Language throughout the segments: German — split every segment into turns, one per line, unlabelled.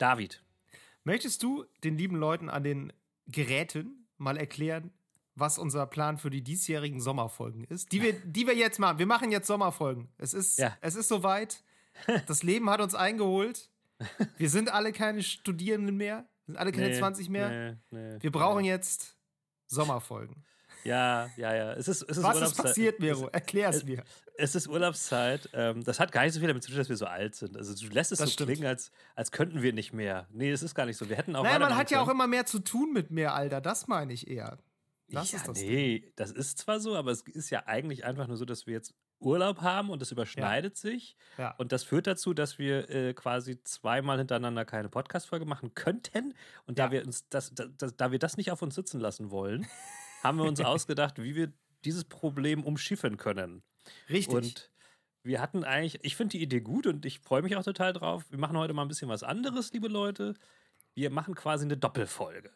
David.
Möchtest du den lieben Leuten an den Geräten mal erklären, was unser Plan für die diesjährigen Sommerfolgen ist? Die wir, die wir jetzt machen. Wir machen jetzt Sommerfolgen. Es ist,
Ja.
es ist soweit. Das Leben hat uns eingeholt. Wir sind alle keine Studierenden mehr. Wir sind alle keine 20 mehr.
Nee, nee,
Wir brauchen jetzt Sommerfolgen.
Ja, ja, ja. Es ist, es ist
Was ist
Urlaubszeit.
passiert, Miro? Erklär es mir.
Es ist Urlaubszeit. Ähm, das hat gar nicht so viel damit zu tun, dass wir so alt sind. Also du lässt es
Das
so
stimmt.
klingen, als, als könnten wir nicht mehr. Nee, es ist gar nicht so. Wir hätten auch
Naja, man hat ja auch immer mehr zu tun mit mehr Alter. Das meine ich eher. Das
ja,
ist das. Ding.
nee, das ist zwar so, aber es ist ja eigentlich einfach nur so, dass wir jetzt Urlaub haben und es überschneidet sich.
Ja.
Und das führt dazu, dass wir äh, quasi zweimal hintereinander keine Podcast-Folge machen könnten. Und da
Ja.
wir uns das, da, da, da wir das nicht auf uns sitzen lassen wollen, haben wir uns ausgedacht, wie wir dieses Problem umschiffen können.
Richtig.
Und wir hatten eigentlich, ich finde die Idee gut und ich freue mich auch total drauf. Wir machen heute mal ein bisschen was anderes, liebe Leute. Wir machen quasi eine Doppelfolge.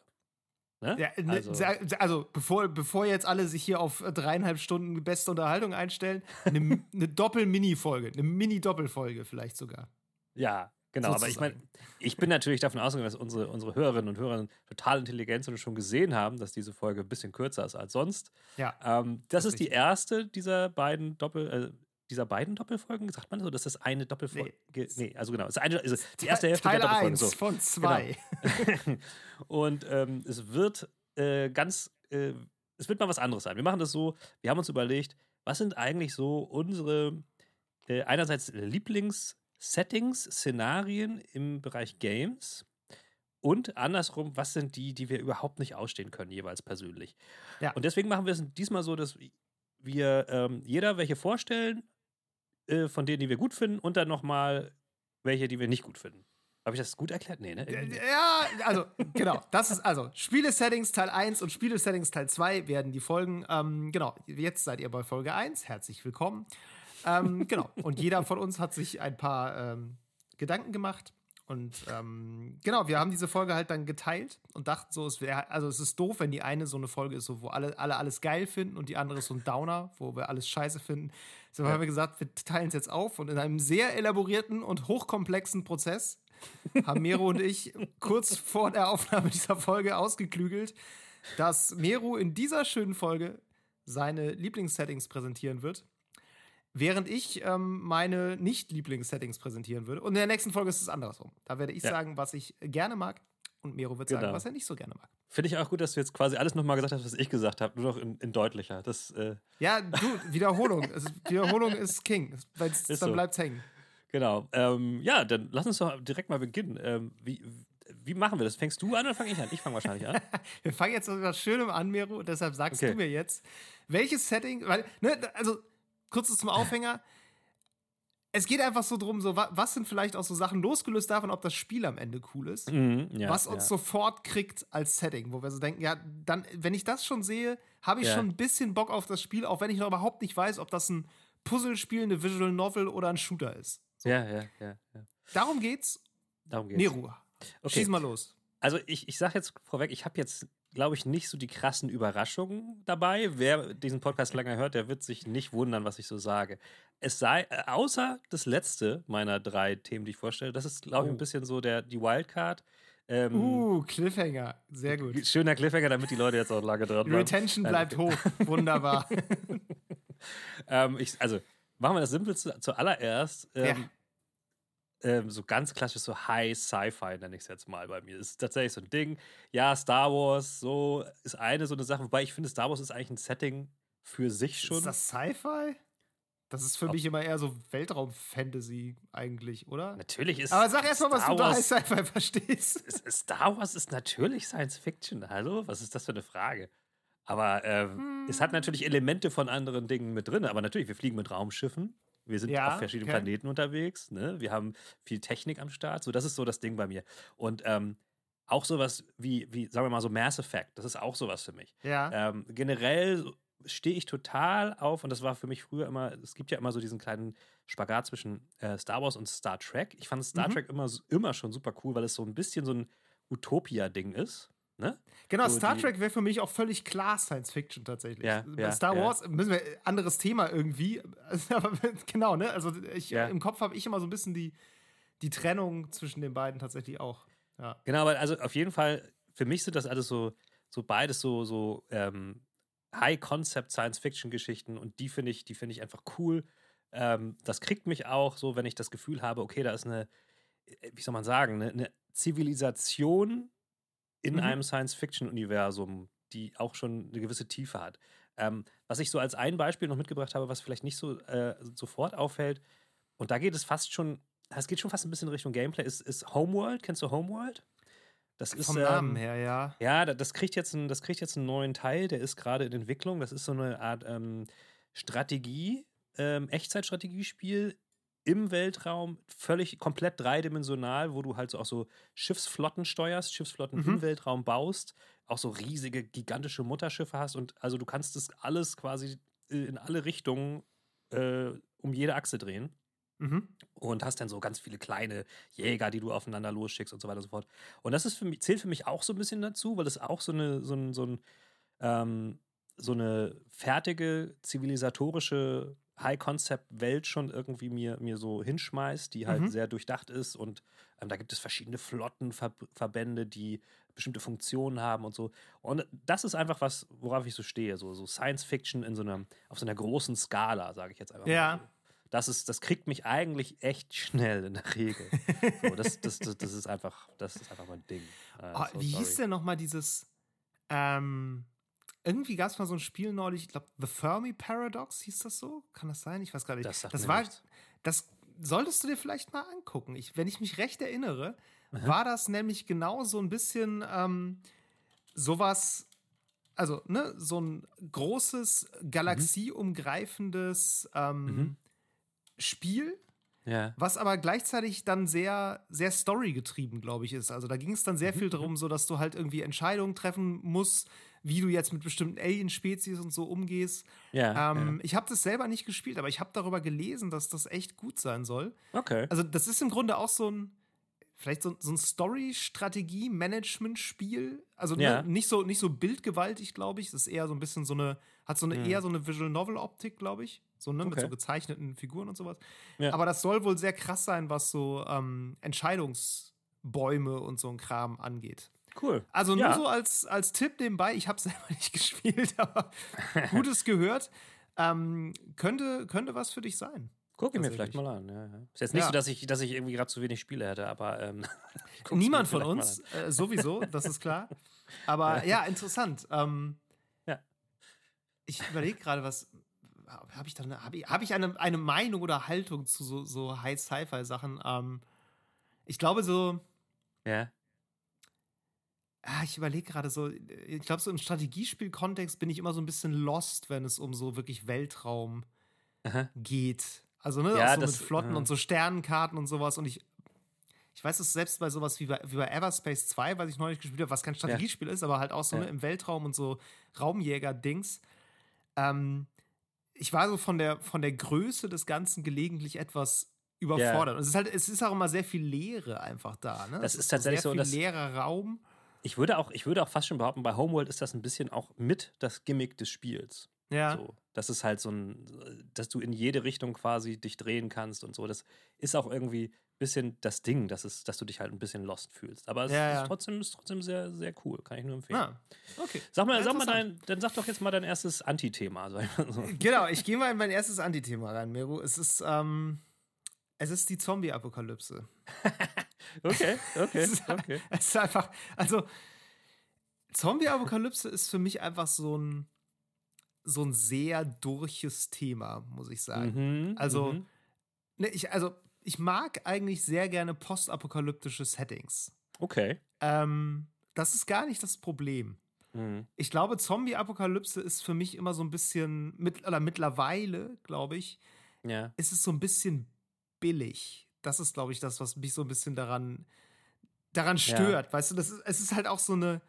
Ne?
Ja, ne,
also,
also, bevor, bevor jetzt alle sich hier auf dreieinhalb Stunden beste Unterhaltung einstellen, eine, eine Doppel-Mini-Folge, eine Mini-Doppelfolge vielleicht sogar.
ja, genau. Aber ich meine, ich bin natürlich davon ausgegangen, dass unsere, unsere Hörerinnen und Hörer total intelligent sind und schon gesehen haben, dass diese Folge ein bisschen kürzer ist als sonst.
Ja.
Ähm, das,
Das ist
ist die erste dieser beiden Doppel, äh, dieser beiden Doppelfolgen, sagt man so, dass das eine Doppelfolge. Nee. also genau, ist eine, also die erste Hälfte
Teil
der Doppelfolge.
1
So. Genau.
von 2.
Und ähm, es wird äh, ganz, äh, es wird mal was anderes sein. Wir machen das so, wir haben uns überlegt, was sind eigentlich so unsere äh, einerseits Lieblings-Settings, Szenarien im Bereich Games und andersrum, was sind die, die wir überhaupt nicht ausstehen können, jeweils persönlich.
Ja.
Und deswegen machen wir es diesmal so, dass wir ähm, jeder welche vorstellen, äh, von denen, die wir gut finden, und dann nochmal welche, die wir nicht gut finden. Habe ich das gut erklärt? Nee, ne? Irgendwie.
Ja, also, genau. Das ist also Spiele-Settings Teil 1 und Spiele-Settings Teil 2 werden die Folgen. Ähm, genau, jetzt seid ihr bei Folge 1. Herzlich willkommen. Ähm, genau. Und jeder von uns hat sich ein paar ähm, Gedanken gemacht. Und ähm, genau, wir haben diese Folge halt dann geteilt und dachten so, es wäre, also es ist doof, wenn die eine so eine Folge ist, so, wo alle, alle alles geil finden und die andere ist so ein Downer, wo wir alles scheiße finden. So haben wir gesagt, wir teilen es jetzt auf und in einem sehr elaborierten und hochkomplexen Prozess haben Mero und ich kurz vor der Aufnahme dieser Folge ausgeklügelt, dass Mero in dieser schönen Folge seine Lieblingssettings präsentieren wird, während ich ähm, meine Nicht-Lieblings-Settings präsentieren würde. Und in der nächsten Folge ist es andersrum. Da werde ich
Ja.
sagen, was ich gerne mag und Mero wird sagen,
Genau.
was er nicht so gerne mag.
Finde ich auch gut, dass du jetzt quasi alles nochmal gesagt hast, was ich gesagt habe, nur noch in, in deutlicher. Das, äh,
Ja, du, Wiederholung. Es ist, Wiederholung ist King. Weil
Ist
dann
so.
bleibt's hängen.
genau. Ähm, ja, dann lass uns doch direkt mal beginnen. Ähm, wie, wie machen wir das? Fängst du an oder fange ich an? Ich fange wahrscheinlich an.
Wir fangen jetzt mit was Schönem an, Mero, und deshalb sagst
Okay.
du mir jetzt, welches Setting, weil, ne, also, kurzes zum Aufhänger. Es geht einfach so drum, so, wa- was sind vielleicht auch so Sachen losgelöst davon, ob das Spiel am Ende cool ist,
Mhm, ja,
was uns
ja.
sofort kriegt als Setting, wo wir so denken, ja, dann, wenn ich das schon sehe, habe ich
Ja.
schon ein bisschen Bock auf das Spiel, auch wenn ich noch überhaupt nicht weiß, ob das ein Puzzlespiel, eine Visual Novel oder ein Shooter ist.
Ja, ja, ja, ja.
Darum geht's.
Darum geht's.
Neru,
Okay.
schieß mal los.
Also ich, ich sage jetzt vorweg, ich habe jetzt, glaube ich, nicht so die krassen Überraschungen dabei. Wer diesen Podcast länger hört, der wird sich nicht wundern, was ich so sage. Es sei, äh, außer das letzte meiner drei Themen, die ich vorstelle, das ist, glaube ich,
Oh.
ein bisschen so der, die Wildcard. Ähm,
Uh, Cliffhanger. Sehr gut.
Schöner Cliffhanger, damit die Leute jetzt auch lange dran
Die
bleiben.
Retention bleibt hoch. Wunderbar.
Ähm, ich, also, machen wir das Simpelste zuallererst. Ähm, ähm, so ganz klassisch, so High Sci-Fi nenne ich es jetzt mal bei mir. Das ist tatsächlich so ein Ding. Ja, Star Wars, so ist eine so eine Sache. Wobei ich finde, Star Wars ist eigentlich ein Setting für sich schon.
Ist das Sci-Fi? Das ist für
Ob-
mich immer eher so Weltraum-Fantasy eigentlich, oder?
Natürlich ist.
Aber sag erst mal, was
Star
du
Wars,
High Sci-Fi verstehst.
Star Wars ist natürlich Science Fiction. Hallo? Was ist das für eine Frage? Aber ähm, es hat natürlich Elemente von anderen Dingen mit drin. Aber natürlich, wir fliegen mit Raumschiffen. Wir sind
Ja,
auf verschiedenen
okay.
Planeten unterwegs. Ne? Wir haben viel Technik am Start. So, das ist so das Ding bei mir. Und ähm, auch sowas wie, wie, sagen wir mal so Mass Effect. Das ist auch sowas für mich.
Ja.
Ähm, generell stehe ich total auf, und das war für mich früher immer, es gibt ja immer so diesen kleinen Spagat zwischen äh, Star Wars und Star Trek. Ich fand Star
Mhm.
Trek immer, immer schon super cool, weil es so ein bisschen so ein Utopia-Ding ist. Ne?
Genau,
so
Star Trek wäre für mich auch völlig klar Science Fiction tatsächlich.
Ja,
Bei
ja,
Star
ja.
Wars müssen wir anderes Thema irgendwie. Aber genau, ne? Also ich
Ja.
im Kopf habe ich immer so ein bisschen die, die Trennung zwischen den beiden tatsächlich auch. Ja.
Genau, aber also auf jeden Fall, für mich sind das alles so, so beides so, so ähm, High-Concept-Science-Fiction-Geschichten und die finde ich, die finde ich einfach cool. Ähm, das kriegt mich auch so, wenn ich das Gefühl habe, okay, da ist eine, äh, wie soll man sagen, eine, eine Zivilisation in
Mhm.
einem Science-Fiction-Universum, die auch schon eine gewisse Tiefe hat. Ähm, was ich so als ein Beispiel noch mitgebracht habe, was vielleicht nicht so äh, sofort auffällt, und da geht es fast schon, es geht schon fast ein bisschen in Richtung Gameplay, ist, ist Homeworld. Kennst du Homeworld? Das ist,
Vom
ähm,
Namen her, ja.
ja, da- das kriegt, jetzt einen, das kriegt jetzt einen neuen Teil, der ist gerade in Entwicklung. Das ist so eine Art ähm, Strategie, ähm, Echtzeitstrategiespiel im Weltraum, völlig komplett dreidimensional, wo du halt so auch so Schiffsflotten steuerst, Schiffsflotten
Mhm.
im Weltraum baust, auch so riesige, gigantische Mutterschiffe hast und also du kannst das alles quasi in alle Richtungen äh, um jede Achse drehen
Mhm.
und hast dann so ganz viele kleine Jäger, die du aufeinander losschickst und so weiter und so fort. Und das ist für mich, zählt für mich auch so ein bisschen dazu, weil das auch so eine, so ein, so ein, ähm, so eine fertige, zivilisatorische High-Concept-Welt schon irgendwie mir, mir so hinschmeißt, die halt
Mhm.
sehr durchdacht ist und ähm, da gibt es verschiedene Flottenverbände, die bestimmte Funktionen haben und so. Und das ist einfach was, worauf ich so stehe, so, so Science-Fiction in so einer, auf so einer großen Skala, sage ich jetzt einfach
Ja.
mal. Das, ist, das kriegt mich eigentlich echt schnell in der Regel. So, das, das, das, das, ist einfach, das ist einfach mein Ding. Äh,
Oh,
so
wie hieß
sorry.
denn nochmal dieses. Ähm, irgendwie gab es mal so ein Spiel neulich, ich glaube, The Fermi Paradox hieß das so? Kann das sein? Ich weiß gar nicht.
Das
das war,
nichts.
das solltest du dir vielleicht mal angucken. Ich, wenn ich mich recht erinnere, war das nämlich genau so ein bisschen ähm, sowas, also ne, so ein großes, galaxieumgreifendes ähm,
Mhm.
Spiel,
Ja.
was aber gleichzeitig dann sehr, sehr storygetrieben, glaube ich, ist. Also da ging es dann sehr
Mhm,
viel darum, so dass du halt irgendwie Entscheidungen treffen musst, wie du jetzt mit bestimmten Alien-Spezies und so umgehst.
Ja,
Ähm, Ich habe das selber nicht gespielt, aber ich habe darüber gelesen, dass das echt gut sein soll.
ja. Okay.
Also das ist im Grunde auch so ein, vielleicht so, so ein Story-Strategie-Management-Spiel. Also
Ja.
ne, nicht, so, nicht so bildgewaltig, glaube ich. Es ist eher so ein bisschen so eine, hat so eine
Mhm.
eher so eine Visual Novel-Optik, glaube ich. So, ne, mit
Okay.
so gezeichneten Figuren und sowas.
Ja.
Aber das soll wohl sehr krass sein, was so ähm, Entscheidungsbäume und so ein Kram angeht.
Cool.
Also nur
Ja.
so als, als Tipp nebenbei, ich habe selber nicht gespielt, aber Gutes gehört. Ähm, könnte, könnte was für dich sein.
Guck ich mir vielleicht mal an. Ja, ja. Ist jetzt nicht
Ja.
so, dass ich, dass ich irgendwie gerade zu wenig Spiele hätte, aber ähm,
Niemand von uns, äh, sowieso, das ist klar. Aber ja, interessant. Ähm,
Ja.
Ich überlege gerade, was habe ich da eine, habe ich, hab ich eine, eine Meinung oder Haltung zu so, so High-Sci-Fi-Sachen? Ähm, ich glaube so.
Ja.
Ah, ich überlege gerade so, ich glaube so im Strategiespiel-Kontext bin ich immer so ein bisschen lost, wenn es um so wirklich Weltraum
Aha.
geht. Also, ne,
Ja,
auch so
das-
mit Flotten
ja.
und so Sternenkarten und sowas. Und ich, ich weiß es selbst bei sowas wie bei, wie bei Everspace 2, was ich neulich gespielt habe, was kein Strategiespiel ist, aber halt auch so
Ja.
ne, im Weltraum und so Raumjäger-Dings. Ähm, ich war so von der, von der Größe des Ganzen gelegentlich etwas überfordert. Und es ist halt, es ist auch immer sehr viel Leere einfach da. Ne?
Das ist tatsächlich
sehr
so,
viel
dass-
leerer Raum.
Ich würde, auch, ich würde auch fast schon behaupten, bei Homeworld ist das ein bisschen auch mit das Gimmick des Spiels.
Ja.
So, das ist halt so ein, dass du in jede Richtung quasi dich drehen kannst und so. Das ist auch irgendwie ein bisschen das Ding, dass, es, dass du dich halt ein bisschen lost fühlst. Aber es
Ja,
ist,
ja.
trotzdem, ist trotzdem sehr, sehr cool. Kann ich nur empfehlen.
Ah, okay.
Sag mal, sag mal dein, dann sag doch jetzt mal dein erstes Anti-Thema.
Genau, ich gehe mal in mein erstes Anti-Thema rein, Meru. Es ist, ähm, es ist die Zombie-Apokalypse.
Okay, okay,
Es ist,
okay.
es ist einfach, also Zombie-Apokalypse ist für mich einfach so ein, so ein sehr durches Thema, muss ich sagen.
Mhm,
Also,
mhm.
Ne, ich, also, ich mag eigentlich sehr gerne postapokalyptische Settings.
Okay.
Ähm, das ist gar nicht das Problem.
Mhm.
Ich glaube, Zombie-Apokalypse ist für mich immer so ein bisschen, mit, oder mittlerweile, glaube ich,
Ja.
ist es so ein bisschen billig. Das ist, glaube ich, das, was mich so ein bisschen daran, daran
Ja.
stört. Weißt du, das ist, es ist halt auch so eine,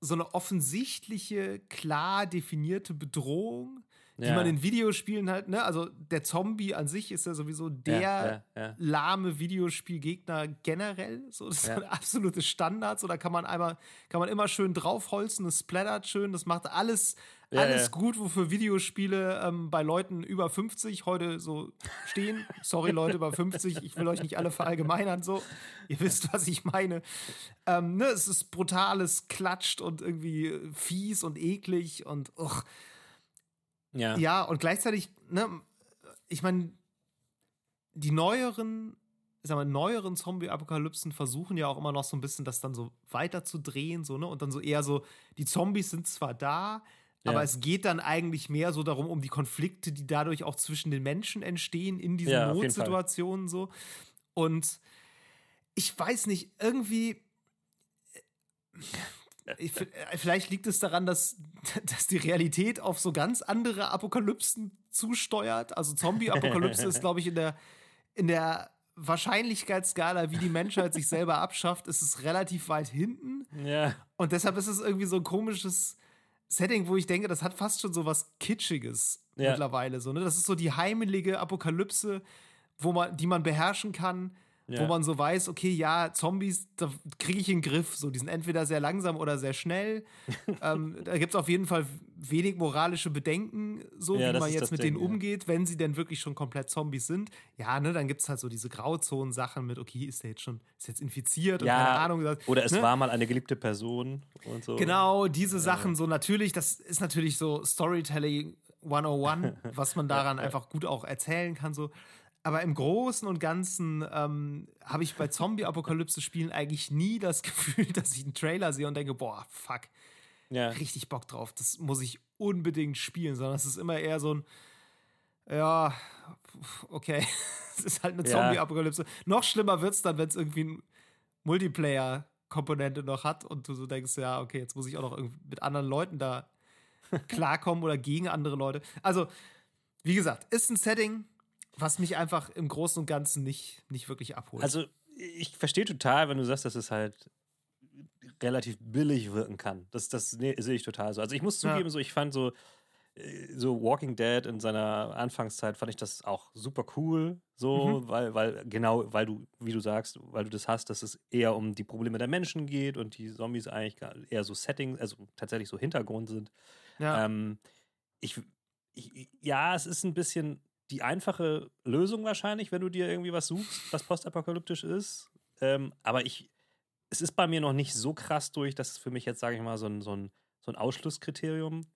so eine offensichtliche, klar definierte Bedrohung, ja. die man in Videospielen halt, ne, also der Zombie an sich ist ja sowieso der
ja, ja,
lahme Videospielgegner generell. So, das ist ja. ein absolutes Standard. So, da kann man einmal, kann man immer schön draufholzen, es splattert schön, das macht alles, alles gut, wofür Videospiele ähm, bei Leuten über 50 heute so stehen. Sorry, Leute über 50, ich will euch nicht alle verallgemeinern, so. Ihr wisst, was ich meine. Ähm, ne, es ist brutales, klatscht und irgendwie fies und eklig und uch.
Ja.
Ja, und gleichzeitig, ne, ich meine, die neueren, ich sag mal, neueren Zombie-Apokalypsen versuchen ja auch immer noch so ein bisschen das dann so weiterzudrehen, so, ne? Und dann so eher so, die Zombies sind zwar da, ja. aber es geht dann eigentlich mehr so darum, um die Konflikte, die dadurch auch zwischen den Menschen entstehen, in diesen ja, Notsituationen so. Und ich weiß nicht, irgendwie ich, äh, vielleicht liegt es daran, dass, dass die Realität auf so ganz andere Apokalypsen zusteuert. Also Zombie-Apokalypse ist, glaube ich, in der, in der Wahrscheinlichkeitsskala, wie die Menschheit sich selber abschafft, ist es relativ weit hinten.
Ja.
Und deshalb ist es irgendwie so ein komisches Setting, wo ich denke, das hat fast schon so was Kitschiges ja. mittlerweile. So, ne? Das ist so die heimelige Apokalypse, wo man, die man beherrschen kann ja. wo man so weiß, okay, ja, Zombies, da kriege ich in den Griff. So, die sind entweder sehr langsam oder sehr schnell. ähm, da gibt es auf jeden Fall wenig moralische Bedenken, so ja, wie man jetzt mit Ding, denen umgeht, wenn sie denn wirklich schon komplett Zombies sind. Ja, ne, dann gibt es halt so diese Grauzonen-Sachen mit, okay, ist der jetzt schon, ist jetzt infiziert
ja,
und keine Ahnung.
Oder es
ne?
war mal eine geliebte Person und so.
Genau, diese Sachen, so natürlich, das ist natürlich so Storytelling 101, was man daran einfach gut auch erzählen kann, so aber im Großen und Ganzen ähm, habe ich bei Zombie-Apokalypse-Spielen eigentlich nie das Gefühl, dass ich einen Trailer sehe und denke, boah, fuck, ja. richtig Bock drauf, das muss ich unbedingt spielen, sondern es ist immer eher so ein, ja, okay, es ist halt eine Zombie-Apokalypse. Noch schlimmer wird es dann, wenn es irgendwie ein Multiplayer-Komponente noch hat und du so denkst, ja, okay, jetzt muss ich auch noch mit anderen Leuten da klarkommen oder gegen andere Leute. Also, wie gesagt, ist ein Setting, was mich einfach im Großen und Ganzen nicht, nicht wirklich abholt.
Also, ich verstehe total, wenn du sagst, dass es halt relativ billig wirken kann. Das, das nee, sehe ich total so. Also, ich muss zugeben, ja. so, ich fand so, äh, so Walking Dead in seiner Anfangszeit fand ich das auch super cool, so, mhm. weil, weil, genau, weil du, wie du sagst, weil du das hast, dass es eher um die Probleme der Menschen geht und die Zombies eigentlich eher so Setting, also tatsächlich so Hintergrund sind. Ja. Ähm, ich, ich, ja, es ist ein bisschen die einfache Lösung wahrscheinlich, wenn du dir irgendwie was suchst, was postapokalyptisch ist. Ähm, aber ich, es ist bei mir noch nicht so krass durch, dass es für mich jetzt, sage ich mal, so ein, so ein, so ein Ausschlusskriterium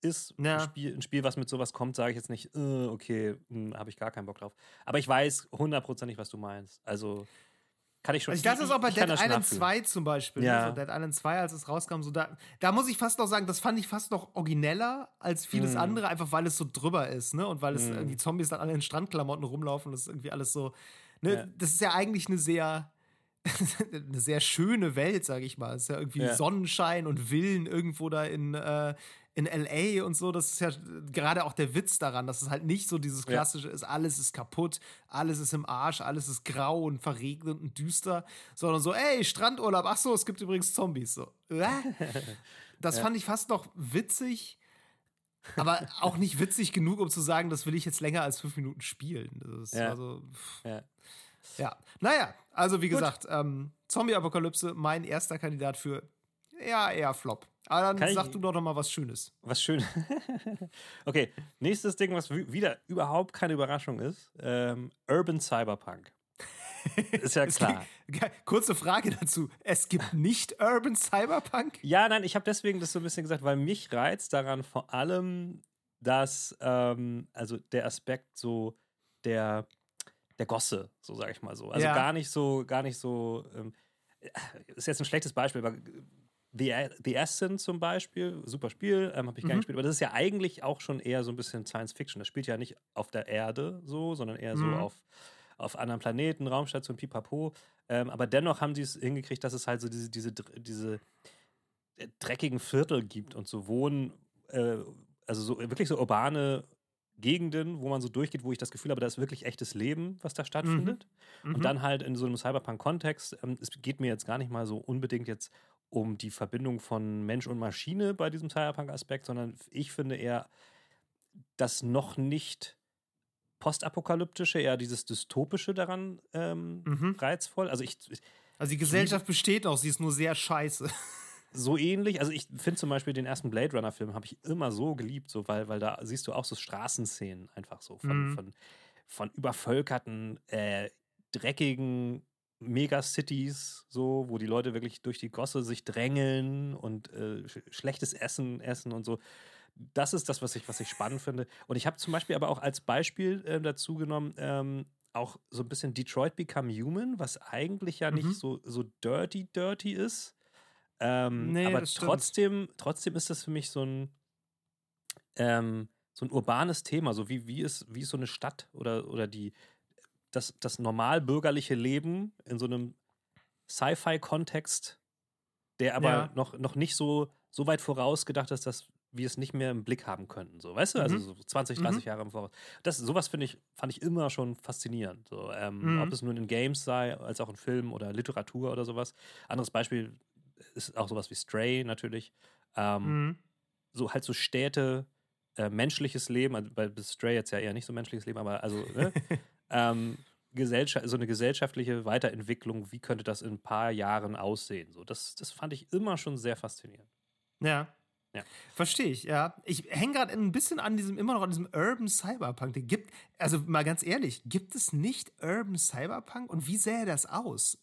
ist. Ja. Ein, Spiel, ein Spiel, was mit sowas kommt, sage ich jetzt nicht, äh, okay, hm, habe ich gar keinen Bock drauf. Aber ich weiß hundertprozentig, was du meinst. Also kann ich schon.
Also ich dachte es auch bei Dead Island 2 zum Beispiel. Ja. So Dead Island 2, als es rauskam, so da, da muss ich fast noch sagen, das fand ich fast noch origineller als vieles mm. andere, einfach weil es so drüber ist, ne? Und weil es mm. die Zombies dann alle in Strandklamotten rumlaufen, das ist irgendwie alles so. Ne? Ja. Das ist ja eigentlich eine sehr. eine sehr schöne Welt, sag ich mal. Es ist ja irgendwie ja. Sonnenschein und Villen irgendwo da in, äh, in LA und so, das ist ja gerade auch der Witz daran, dass es halt nicht so dieses klassische ja. ist, alles ist kaputt, alles ist im Arsch, alles ist grau und verregnet und düster, sondern so, ey, Strandurlaub, ach so, es gibt übrigens Zombies. So. Das ja. fand ich fast noch witzig, aber auch nicht witzig genug, um zu sagen, das will ich jetzt länger als fünf Minuten spielen. Das ja. Also, ja. ja. Naja, also wie Gut. gesagt, ähm, Zombie-Apokalypse, mein erster Kandidat für ja, eher Flop. Aber dann Kann sag du doch noch mal was Schönes.
Was Schönes. okay, nächstes Ding, was wieder überhaupt keine Überraschung ist: ähm, Urban Cyberpunk. Ist ja klar.
Kurze Frage dazu. Es gibt nicht Urban Cyberpunk?
Ja, nein, ich habe deswegen das so ein bisschen gesagt, weil mich reizt daran vor allem, dass, ähm, also der Aspekt so der, der Gosse, so sage ich mal so. Also ja. gar nicht so, gar nicht so. Ähm, ist jetzt ein schlechtes Beispiel, aber The, The Ascent zum Beispiel, super Spiel, ähm, habe ich mhm. gerne gespielt, aber das ist ja eigentlich auch schon eher so ein bisschen Science Fiction. Das spielt ja nicht auf der Erde so, sondern eher mhm. so auf, auf anderen Planeten, Raumstation, pipapo. Ähm, aber dennoch haben sie es hingekriegt, dass es halt so diese, diese, diese äh, dreckigen Viertel gibt und so Wohnen, äh, also so wirklich so urbane Gegenden, wo man so durchgeht, wo ich das Gefühl habe, da ist wirklich echtes Leben, was da stattfindet. Mhm. Und mhm. dann halt in so einem Cyberpunk-Kontext, ähm, es geht mir jetzt gar nicht mal so unbedingt jetzt um die Verbindung von Mensch und Maschine bei diesem Cyberpunk-Aspekt, sondern ich finde eher, das noch nicht postapokalyptische, eher dieses dystopische daran ähm,
Mhm.
reizvoll. Also ich,
Also die Gesellschaft besteht noch, sie ist nur sehr scheiße.
so ähnlich. Also ich finde zum Beispiel den ersten Blade Runner Film habe ich immer so geliebt, so weil, weil da siehst du auch so Straßenszenen einfach so von,
Mhm.
von, von übervölkerten, äh, dreckigen Megacities, so, wo die Leute wirklich durch die Gosse sich drängeln und äh, sch schlechtes Essen essen und so. Das ist das, was ich, was ich spannend finde. Und ich habe zum Beispiel aber auch als Beispiel äh, dazu genommen, ähm, auch so ein bisschen Detroit Become Human, was eigentlich ja
Mhm.
nicht so, so dirty, dirty ist. Ähm,
Nee,
aber
das stimmt.
trotzdem, trotzdem ist das für mich so ein, ähm, so ein urbanes Thema. So wie, wie, ist, wie ist so eine Stadt oder, oder die, das, das normal bürgerliche Leben in so einem Sci-Fi-Kontext, der aber
Ja.
noch, noch nicht so, so weit vorausgedacht ist, dass wir es nicht mehr im Blick haben könnten. So, weißt du? Also
Mhm.
so 20,
Mhm.
30 Jahre im Voraus. Das, sowas finde ich, fand ich immer schon faszinierend. So, ähm,
Mhm.
Ob es nun in Games sei, als auch in Filmen oder Literatur oder sowas. Anderes Beispiel ist auch sowas wie Stray natürlich. Ähm,
Mhm.
so halt so Städte, äh, menschliches Leben, also bei Stray jetzt ja eher nicht so menschliches Leben, aber also ne? ähm, Gesellschaft, so eine gesellschaftliche Weiterentwicklung, wie könnte das in ein paar Jahren aussehen? So, das, das fand ich immer schon sehr faszinierend.
Ja.
Ja.
Verstehe ich, ja. Ich hänge gerade ein bisschen an diesem, immer noch an diesem Urban Cyberpunk. Den gibt, also mal ganz ehrlich, gibt es nicht Urban Cyberpunk und wie sähe das aus?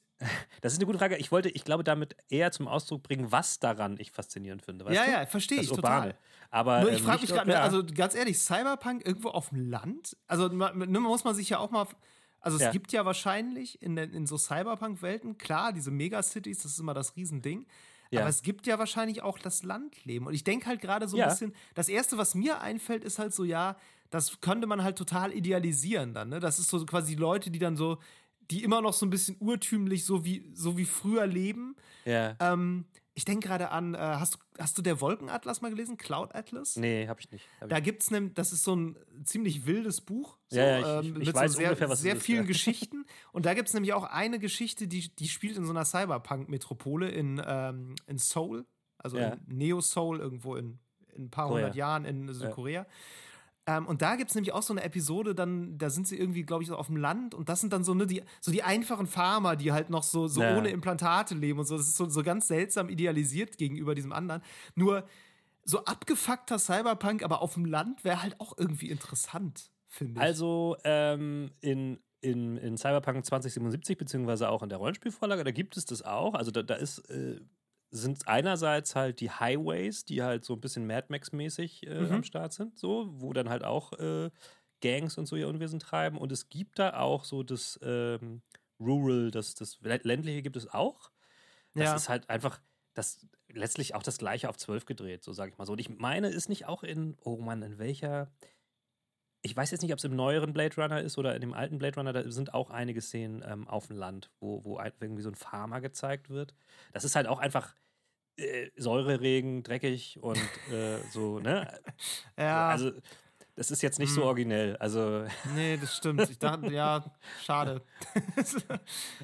Das ist eine gute Frage. Ich wollte, ich glaube, damit eher zum Ausdruck bringen, was daran ich faszinierend finde.
Ja,
du?
ja, verstehe ich
Urbane.
total.
Aber
Nur ich
ähm,
frage mich gerade,
ja.
also ganz ehrlich, Cyberpunk irgendwo auf dem Land? Also ma- ne, muss man sich ja auch mal. Also es
Ja.
gibt ja wahrscheinlich in, den- in so Cyberpunk-Welten, klar, diese Megacities, das ist immer das Riesending.
Ja.
Aber es gibt ja wahrscheinlich auch das Landleben. Und ich denke halt gerade so ein
Ja.
bisschen, das Erste, was mir einfällt, ist halt so, ja, das könnte man halt total idealisieren dann. Ne? Das ist so quasi die Leute, die dann so, die immer noch so ein bisschen urtümlich, so wie, so wie früher leben.
ja.
Ähm, ich denke gerade an, äh, hast, du- hast du der Wolkenatlas mal gelesen? Cloud Atlas?
Nee, habe ich nicht. Hab
Da gibt es nämlich, das ist so ein ziemlich wildes Buch. So,
Ja, ich- ich-
ähm,
ich
mit
weiß
so sehr,
ungefähr, was
sehr
ist,
vielen
ja.
Geschichten. Und da gibt es nämlich auch eine Geschichte, die, die spielt in so einer Cyberpunk-Metropole in, ähm, in Seoul, also
Ja.
in Neo-Seoul, irgendwo in, in ein paar hundert Jahren in Südkorea. Ähm, und da gibt es nämlich auch so eine Episode, dann, da sind sie irgendwie, glaube ich, so auf dem Land und das sind dann so, ne, die, so die einfachen Farmer, die halt noch so, so
Ja.
ohne Implantate leben und so. Das ist so, so ganz seltsam idealisiert gegenüber diesem anderen. Nur so abgefuckter Cyberpunk, aber auf dem Land wäre halt auch irgendwie interessant, finde ich.
Also ähm, in, in, in Cyberpunk 2077, beziehungsweise auch in der Rollenspielvorlage, da gibt es das auch. Also da, da ist, äh, sind einerseits halt die Highways, die halt so ein bisschen Mad Max-mäßig äh,
Mhm.
am Start sind, so, wo dann halt auch äh, Gangs und so ihr Unwesen treiben. Und es gibt da auch so das ähm, Rural, das, das ländliche gibt es auch. Das
ja.
ist halt einfach das letztlich auch das gleiche auf 12 gedreht, so sage ich mal so. Und ich meine, ist nicht auch in, oh Mann, in welcher. Ich weiß jetzt nicht, ob es im neueren Blade Runner ist oder in dem alten Blade Runner, da sind auch einige Szenen ähm, auf dem Land, wo, wo irgendwie so ein Farmer gezeigt wird. Das ist halt auch einfach äh, Säureregen, dreckig und äh, so, ne?
ja,
Also, das ist jetzt nicht so
Hm.
originell. Also,
nee, das stimmt. Ich dachte, ja, schade.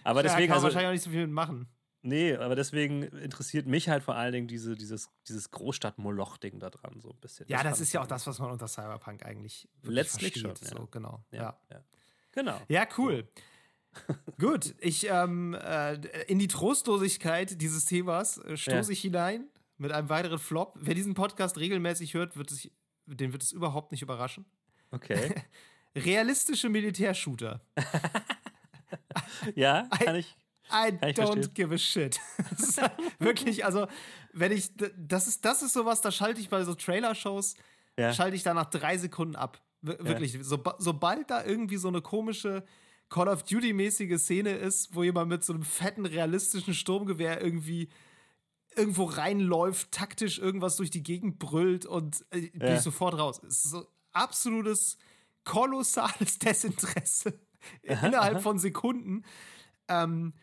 aber
Ja,
deswegen,
kann man
also,
wahrscheinlich auch nicht so viel machen.
Nee, aber deswegen interessiert mich halt vor allen Dingen diese, dieses, dieses Großstadt-Moloch-Ding da dran so ein bisschen.
Ja, das
fand
ist ja auch das, was man unter Cyberpunk eigentlich
Letztlich schon, ja.
So, genau.
Ja,
ja.
Genau.
Ja, cool. Gut, ich ähm, äh, in die Trostlosigkeit dieses Themas äh, stoße ich hinein mit einem weiteren Flop. Wer diesen Podcast regelmäßig hört, wird es, den wird es überhaupt nicht überraschen.
Okay.
Realistische Militärshooter.
Ja, kann ich.
I don't
verstehen.
give a shit. Wirklich, also, wenn ich, das ist, das ist sowas, da schalte ich bei so Trailer-Shows,
Ja.
schalte ich da nach drei Sekunden ab. Wir- Wirklich, so, sobald da irgendwie so eine komische Call of Duty-mäßige Szene ist, wo jemand mit so einem fetten, realistischen Sturmgewehr irgendwie irgendwo reinläuft, taktisch irgendwas durch die Gegend brüllt und äh, bin
Ja.
ich sofort raus. Es ist so absolutes, kolossales Desinteresse innerhalb von Sekunden. Ähm,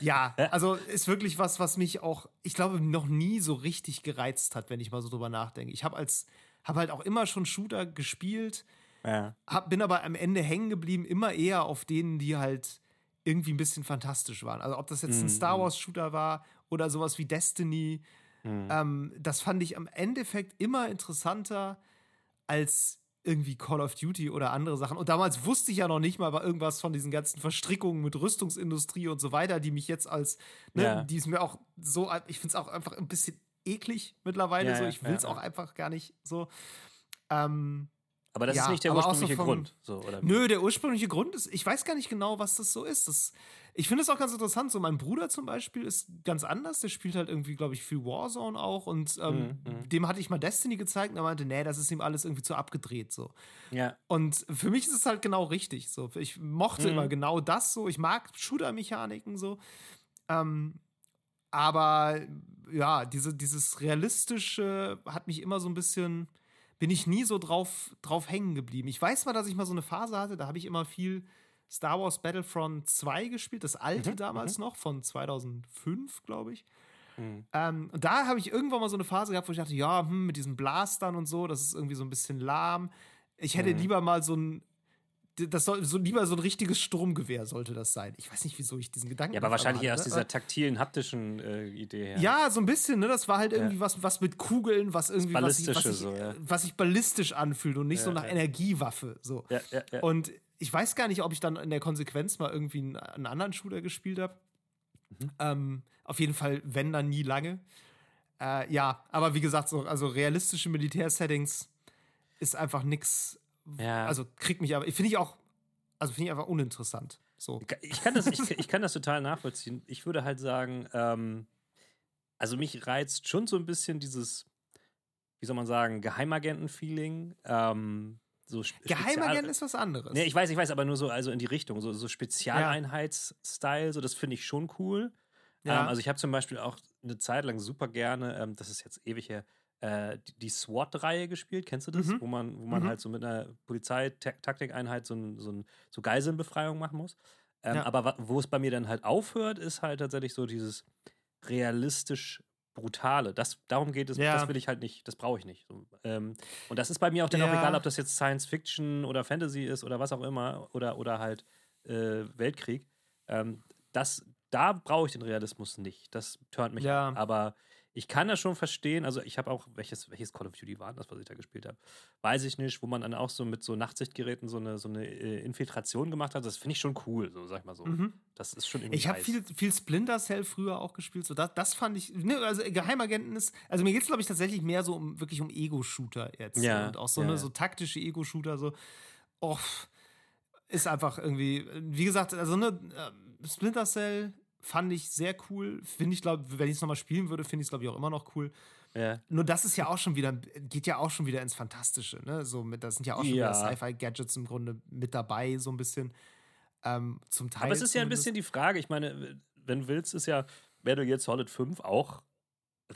ja, also ist wirklich was, was mich auch, ich glaube, noch nie so richtig gereizt hat, wenn ich mal so drüber nachdenke. Ich habe als, habe halt auch immer schon Shooter gespielt,
Ja.
hab, bin aber am Ende hängen geblieben, immer eher auf denen, die halt irgendwie ein bisschen fantastisch waren. Also ob das jetzt ein
Mhm.
Star Wars Shooter war oder sowas wie Destiny,
Mhm.
ähm, das fand ich am Endeffekt immer interessanter als irgendwie Call of Duty oder andere Sachen. Und damals wusste ich ja noch nicht mal irgendwas von diesen ganzen Verstrickungen mit Rüstungsindustrie und so weiter, die mich jetzt als, ne,
Ja.
die ist mir auch so, ich finde es auch einfach ein bisschen eklig mittlerweile.
Ja,
so. Ich will es
ja,
auch einfach gar nicht so. Ähm,
Aber das
Ja,
ist nicht der
auch so
ursprüngliche
vom-
Grund. So?
Nö, der ursprüngliche Grund ist, ich weiß gar nicht genau, was das so ist. Das, ich finde es auch ganz interessant. So, mein Bruder zum Beispiel ist ganz anders. Der spielt halt irgendwie, glaube ich, viel Warzone auch. Und ähm,
Mhm, mhm.
dem hatte ich mal Destiny gezeigt und er meinte, nee, das ist ihm alles irgendwie zu abgedreht. So.
Ja.
Und für mich ist es halt genau richtig. So. Ich mochte
Mhm.
immer genau das so. Ich mag Shooter-Mechaniken so. Ähm, aber ja, diese, dieses Realistische hat mich immer so ein bisschen, bin ich nie so drauf, drauf hängen geblieben. Ich weiß mal, dass ich mal so eine Phase hatte, da habe ich immer viel Star Wars Battlefront 2 gespielt, das alte
Mhm,
damals noch, von 2005, glaube ich.
Mhm.
Ähm, und da habe ich irgendwann mal so eine Phase gehabt, wo ich dachte, ja, hm, mit diesen Blastern und so, das ist irgendwie so ein bisschen lahm. Ich hätte
Mhm.
lieber mal so ein, das soll so lieber so ein richtiges Sturmgewehr sollte das sein. Ich weiß nicht, wieso ich diesen Gedanken.
Ja, aber wahrscheinlich eher aus dieser taktilen, haptischen äh, Idee her.
Ja, so ein bisschen, ne? Das war halt irgendwie was, was mit Kugeln, was irgendwie was, sich- was,
so, ja.
was sich ballistisch anfühlt und nicht so
Ja,
nach
ja.
Energiewaffe. So.
Ja, ja, ja.
Und ich weiß gar nicht, ob ich dann in der Konsequenz mal irgendwie einen, einen anderen Shooter gespielt habe.
Mhm.
Ähm, auf jeden Fall, wenn dann nie lange. Äh, ja, aber wie gesagt, so, also realistische Militärsettings ist einfach nix.
Ja.
Also kriegt mich aber, finde ich auch, also finde ich einfach uninteressant. So.
Ich kann das, ich, ich kann das total nachvollziehen. Ich würde halt sagen, ähm, also mich reizt schon so ein bisschen dieses, wie soll man sagen, Geheimagenten-Feeling. Ähm, so
Geheimagent ist was anderes.
Nee, ich weiß, ich weiß, aber nur so, also in die Richtung, so, so Spezialeinheits-Style, so das finde ich schon cool.
Ja.
Ähm, also ich habe zum Beispiel auch eine Zeit lang super gerne, ähm, das ist jetzt ewig her, äh, die, die SWAT-Reihe gespielt. Kennst du das?
Mhm.
Wo man, wo man
Mhm.
halt so mit einer Polizeitaktikeinheit so, ein, so, ein, so Geiselnbefreiung machen muss. Ähm,
Ja.
Aber wo es bei mir dann halt aufhört, ist halt tatsächlich so dieses realistisch brutale. Das, darum geht es,
Ja.
das will ich halt nicht, das brauche ich nicht. Ähm, und das ist bei mir auch dann auch
Ja.
egal, ob das jetzt Science Fiction oder Fantasy ist oder was auch immer oder, oder halt äh, Weltkrieg. Ähm, das, da brauche ich den Realismus nicht. Das turnt mich
Ja.
ab. Aber ich kann das schon verstehen. Also ich habe auch, welches, welches Call of Duty war das, was ich da gespielt habe? Weiß ich nicht, wo man dann auch so mit so Nachtsichtgeräten so eine, so eine äh, Infiltration gemacht hat. Das finde ich schon cool, so sag ich mal so.
Mhm.
Das ist schon irgendwie
Ich habe viel, viel Splinter Cell früher auch gespielt. So, das, das fand ich. Ne, also Geheimagenten ist. Also mir geht es, glaube ich, tatsächlich mehr so um wirklich um Ego-Shooter jetzt.
Ja,
Und auch so
ja,
eine so taktische Ego-Shooter. So, oh, ist einfach irgendwie. Wie gesagt, also ne, äh, Splinter Cell fand ich sehr cool. Finde ich, glaube wenn ich es nochmal spielen würde, finde ich es, glaube ich, auch immer noch cool.
Ja.
Nur das ist ja auch schon wieder, geht ja auch schon wieder ins Fantastische, ne? So mit, da sind ja auch schon
Ja.
wieder Sci-Fi-Gadgets im Grunde mit dabei, so ein bisschen. Ähm, zum Teil.
Aber es ist ja ein
zumindest.
bisschen die Frage, ich meine, wenn du willst, ist ja Metal Gear Solid 5 auch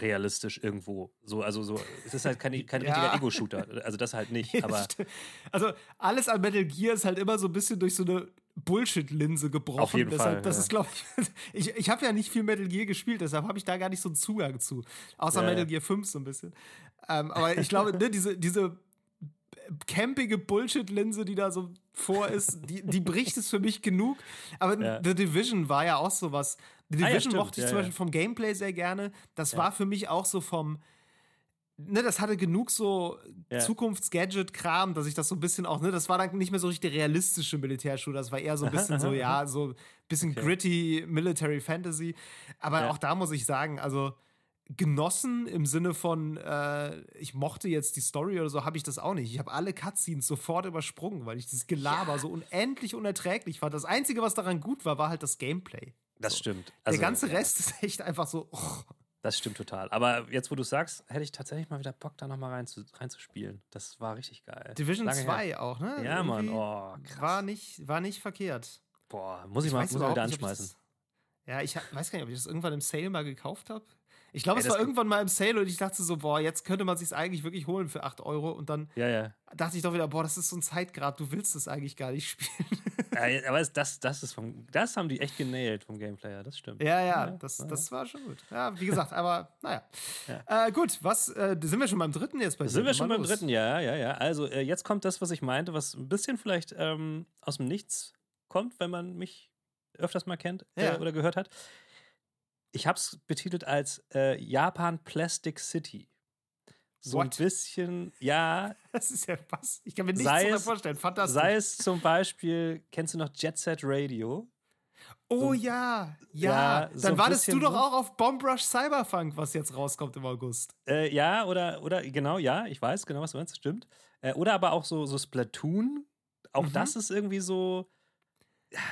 realistisch irgendwo. So, also so, es ist halt kein, kein
Ja.
richtiger Ego-Shooter. Also das halt nicht. Aber
also alles an Metal Gear ist halt immer so ein bisschen durch so eine Bullshit-Linse gebrochen.
Auf jeden
deshalb,
Fall,
Das
ja.
ist, glaube ich, ich, ich habe ja nicht viel Metal Gear gespielt, deshalb habe ich da gar nicht so einen Zugang zu. Außer
Ja,
Metal. Gear 5 so ein bisschen. Ähm, aber ich glaube, ne, diese, diese campige Bullshit-Linse, die da so vor ist, die, die bricht es für mich genug. Aber
Ja.
The Division war ja auch sowas. The
Ah ja,
Division
stimmt.
mochte ich
Ja,
zum
ja.
Beispiel vom Gameplay sehr gerne. Das
Ja.
war für mich auch so vom. Ne, das hatte genug so
Ja.
Zukunfts-Gadget-Kram, dass ich das so ein bisschen auch, ne, das war dann nicht mehr so richtig realistische Militärshooter, das war eher so ein bisschen so, ja, so ein bisschen
Okay.
gritty Military Fantasy. Aber
Ja.
auch da muss ich sagen, also genossen im Sinne von, äh, ich mochte jetzt die Story oder so, habe ich das auch nicht. Ich habe alle Cutscenes sofort übersprungen, weil ich das Gelaber so unendlich unerträglich fand. Das Einzige, was daran gut war, war halt das Gameplay.
Das
So.
stimmt.
Der
Also,
ganze Rest ist echt einfach so. oh.
Das stimmt total. Aber jetzt, wo du sagst, hätte ich tatsächlich mal wieder Bock, da nochmal rein zu, reinzuspielen. Das war richtig geil.
Division
Lange her.
2 auch, ne?
Ja, Mann.
Irgendwie
Oh, krass.
War nicht, war nicht verkehrt.
Boah, muss ich, mal, muss ich mal
überhaupt
wieder
ob ich
anschmeißen.
Das, ja, ich weiß gar nicht, ob ich das irgendwann im Sale mal gekauft habe. Ich glaube, es war irgendwann mal im Sale und ich dachte so, boah, jetzt könnte man sich eigentlich wirklich holen für 8 Euro. Und dann
Ja, ja.
dachte ich doch wieder, boah, das ist so ein Zeitgrad, du willst das eigentlich gar nicht spielen.
Ja, aber das, das ist vom, das haben die echt genailt vom Gameplay, ja, das stimmt.
ja, ja, das, das war schon gut. Ja, wie gesagt, aber naja.
Ja.
Äh, gut, was, äh, sind wir schon beim dritten jetzt bei dir?
Sind wir schon beim
los.
dritten, ja, ja, ja. Also äh, jetzt kommt das, was ich meinte, was ein bisschen vielleicht ähm, aus dem Nichts kommt, wenn man mich öfters mal kennt äh, oder gehört hat. Ich habe es betitelt als äh, Japan Plastic City. so
What?
ein bisschen, ja,
Das ist ja was. Ich kann mir nichts darunter
es-
vorstellen. Fantastisch.
sei es zum Beispiel, kennst du noch Jet Set Radio?
oh ja, ja.
Ja, so
Dann wartest du doch
so.
auch auf Bomb Rush Cyberpunk, was jetzt rauskommt im August.
Äh, ja, oder, oder genau, ja, ich weiß genau, was du meinst, stimmt. Äh, oder aber auch so, so Splatoon. Auch
Mhm.
das ist irgendwie so,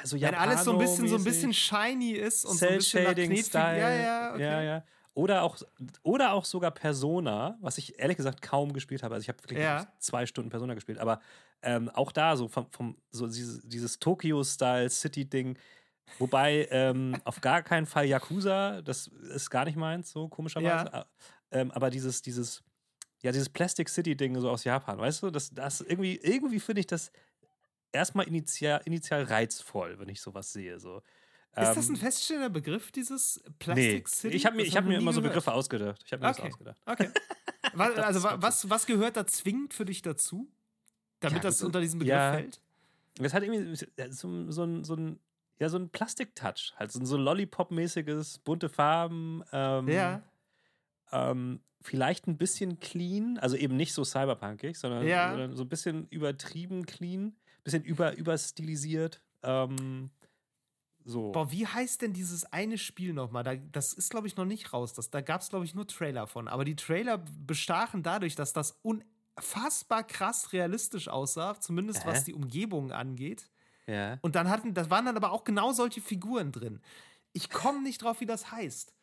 so
Wenn alles so ein bisschen so ein bisschen shiny ist und so ein bisschen nach Knetfigur-
Style.
Ja, ja, okay.
ja, ja. Oder auch, oder auch sogar Persona, was ich ehrlich gesagt kaum gespielt habe. Also ich habe wirklich
Ja.
zwei Stunden Persona gespielt, aber ähm, auch da so vom, vom so dieses, dieses Tokyo-Style City-Ding. Wobei ähm, auf gar keinen Fall Yakuza, das ist gar nicht meins, so komischerweise.
Ja.
Ähm, aber dieses, dieses, ja, dieses Plastic City-Ding so aus Japan, weißt du, das, das irgendwie, irgendwie finde ich das erstmal initial, initial reizvoll, wenn ich sowas sehe. So.
Ist das ein
Ähm,
feststehender Begriff, dieses
Nee,
Plastic City?
ich habe mir, ich hab mir immer
nie
so
gehört.
Begriffe ausgedacht. Ich habe mir
Okay.
das ausgedacht.
Okay. Was, also was, was gehört da zwingend für dich dazu? Damit
Ja,
das unter diesen Begriff
ja.
fällt?
Es hat irgendwie so, so, ein, so ein, ja, so ein Plastik-Touch. Halt so ein so Lollipop-mäßiges, bunte Farben. Ähm,
Ja.
Ähm, vielleicht ein bisschen clean, also eben nicht so cyberpunkig, sondern,
Ja.
sondern so ein bisschen übertrieben clean, bisschen über, überstilisiert. Ähm, so.
Boah, wie heißt denn dieses eine Spiel nochmal? Da, das ist, glaube ich, noch nicht raus. Das, da gab es, glaube ich, nur Trailer von. Aber die Trailer bestachen dadurch, dass das unfassbar krass realistisch aussah, zumindest was
Hä?
die Umgebung angeht.
Ja.
Und dann hatten, das waren dann aber auch genau solche Figuren drin. Ich komme nicht drauf, wie das heißt.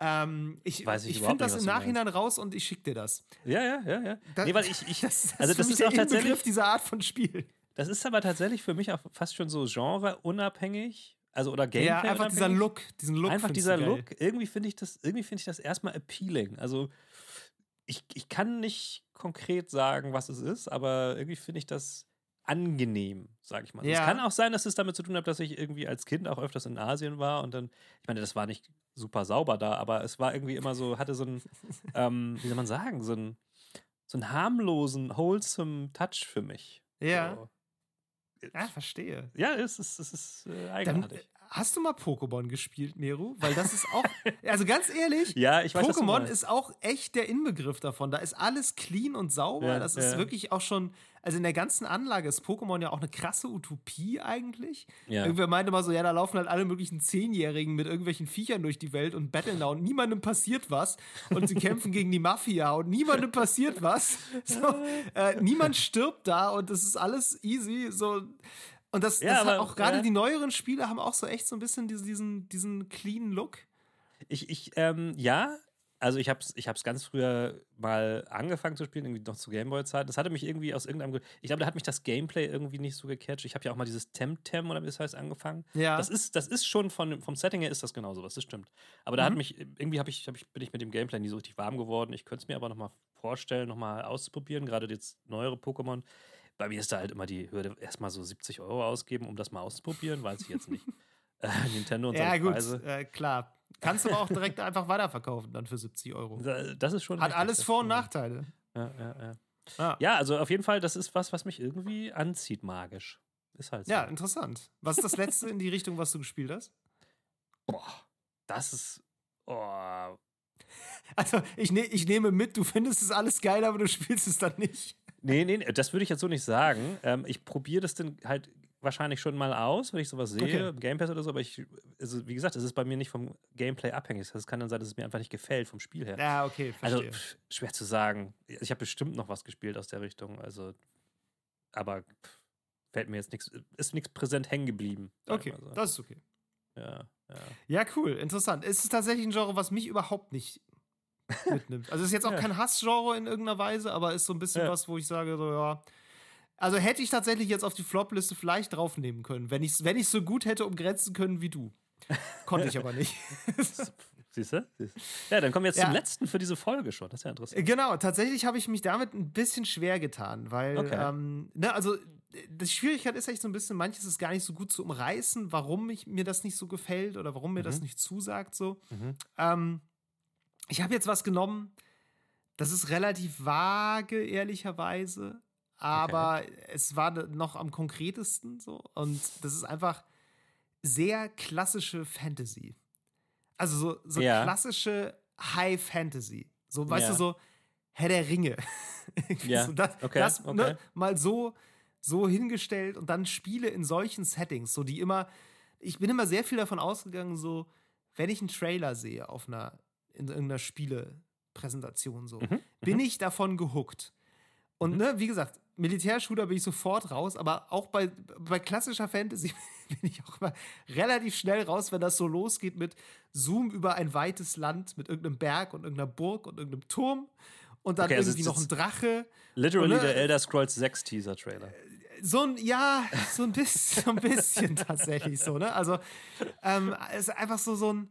Ähm, ich
Weiß ich
ich finde das im
was
Nachhinein raus und ich schicke dir das.
ja, ja, ja, ja.
Da-
nee, weil ich, ich
Das, das
also
ist
das
für
ist auch
der
tatsächlich,
dieser Art von Spiel.
Das ist aber tatsächlich für mich auch fast schon so genreunabhängig, also oder Gameplay
Ja, einfach dieser
unabhängig.
Look, diesen Look.
Einfach dieser
geil.
Look, irgendwie finde ich das, irgendwie finde ich das erstmal appealing. Also ich, ich kann nicht konkret sagen, was es ist, aber irgendwie finde ich das angenehm, sage ich mal.
Ja.
Es kann auch sein, dass es damit zu tun hat, dass ich irgendwie als Kind auch öfters in Asien war und dann, ich meine, das war nicht super sauber da, aber es war irgendwie immer so, hatte so einen, ähm, wie soll man sagen, so einen, so einen harmlosen, wholesome Touch für mich.
Ja.
So.
Ja, verstehe.
Ja, es ist, es ist äh,
Dann,
eigenartig.
Hast du mal Pokémon gespielt, Meru? Weil das ist auch, also ganz ehrlich,
ja, ich weiß,
Pokémon ist auch echt der Inbegriff davon. Da ist alles clean und sauber.
Ja,
das ist
ja.
wirklich auch schon, also in der ganzen Anlage ist Pokémon ja auch eine krasse Utopie eigentlich.
Ja.
Irgendwer meinte mal so, ja, da laufen halt alle möglichen Zehnjährigen mit irgendwelchen Viechern durch die Welt und battlen da und niemandem passiert was. Und sie kämpfen gegen die Mafia und niemandem passiert was. So, äh, niemand stirbt da und das ist alles easy. So. Und das,
Ja,
das hat
aber,
auch gerade
ja.
die neueren Spiele haben auch so echt so ein bisschen diesen, diesen, clean Look.
Ich, ich, ähm, ja, also ich hab's, ich hab's ganz früher mal angefangen zu spielen, irgendwie noch zu Gameboy-Zeit. Das hatte mich irgendwie aus irgendeinem Grund, ich glaube, da hat mich das Gameplay irgendwie nicht so gecatcht. Ich habe ja auch mal dieses Temtem oder wie das heißt angefangen.
Ja.
Das ist, das ist schon von, vom Setting her ist das genau sowas, das stimmt. Aber da hat
Mhm.
mich, irgendwie hab ich, hab ich, bin ich mit dem Gameplay nie so richtig warm geworden. Ich könnte es mir aber nochmal vorstellen, nochmal auszuprobieren, gerade jetzt neuere Pokémon. Bei mir ist da halt immer die Hürde, erstmal so 70 Euro ausgeben, um das mal auszuprobieren, weiß ich jetzt nicht. äh, Nintendo und
Ja,
seine
gut,
Preise.
äh, klar. Kannst du aber auch direkt einfach weiterverkaufen dann für 70 Euro.
Da- Das ist schon.
Hat
richtig,
alles Vor- und Nachteile.
Ja, ja, ja.
Ah.
ja, also auf jeden Fall, das ist was, was mich irgendwie anzieht, magisch. Ist halt so.
Ja, interessant. Was ist das letzte in die Richtung, was du gespielt hast?
Boah, das ist. Oh,
Also, ich, ne, ich nehme mit, du findest es alles geil, aber du spielst es dann nicht.
Nee, nee, das würde ich jetzt so nicht sagen. Ähm, ich probiere das dann halt wahrscheinlich schon mal aus, wenn ich sowas sehe,
Okay.
im Game Pass oder so, aber ich, also wie gesagt, es ist bei mir nicht vom Gameplay abhängig. Das kann dann sein, dass es mir einfach nicht gefällt vom Spiel her.
Ja, okay,
Also
verstehe.
pff, schwer zu sagen. Ich habe bestimmt noch was gespielt aus der Richtung. Also, aber pff, fällt mir jetzt nichts, ist nichts präsent hängen geblieben.
okay,
so.
das ist okay.
Ja, ja.
Ja, cool, interessant. Es ist tatsächlich ein Genre, was mich überhaupt nicht mitnimmt. Also ist jetzt auch
Ja.
kein Hassgenre in irgendeiner Weise, aber ist so ein bisschen
Ja.
was, wo ich sage, so ja. Also hätte ich tatsächlich jetzt auf die Flop-Liste vielleicht draufnehmen können, wenn ich es wenn ich's so gut hätte umgrenzen können wie du. Konnte ich aber nicht.
Siehst du? Ja, dann kommen wir jetzt
Ja.
zum letzten für diese Folge schon. Das ist ja interessant.
Genau, tatsächlich habe ich mich damit ein bisschen schwer getan, weil,
Okay.
ähm, ne, also die Schwierigkeit ist echt so ein bisschen, manches ist gar nicht so gut zu umreißen, warum ich, mir das nicht so gefällt oder warum mir das
Mhm.
nicht zusagt so.
Mhm.
Ähm, ich habe jetzt was genommen, das ist relativ vage, ehrlicherweise, aber es war noch am konkretesten so und das ist einfach sehr klassische Fantasy. Also so, so
Ja.
klassische High Fantasy. So, weißt
Ja.
du, so Herr der Ringe.
Ja,
so, das,
okay,
das
okay.
Ne, mal so, so hingestellt und dann Spiele in solchen Settings, so die immer, ich bin immer sehr viel davon ausgegangen, so, wenn ich einen Trailer sehe auf einer, in irgendeiner Spielepräsentation, so,
Mhm,
bin ich davon gehuckt. Und ne, wie gesagt, Militärshooter bin ich sofort raus, aber auch bei, bei klassischer Fantasy bin ich auch immer relativ schnell raus, wenn das so losgeht mit Zoom über ein weites Land mit irgendeinem Berg und irgendeiner Burg und irgendeinem Turm und dann
Okay, also
irgendwie noch ein Drache.
Literally
Und, ne,
der Elder Scrolls 6 Teaser-Trailer.
So ein, ja, so ein bisschen, so ein bisschen tatsächlich so, ne? Also, ähm, es ist einfach so, so ein.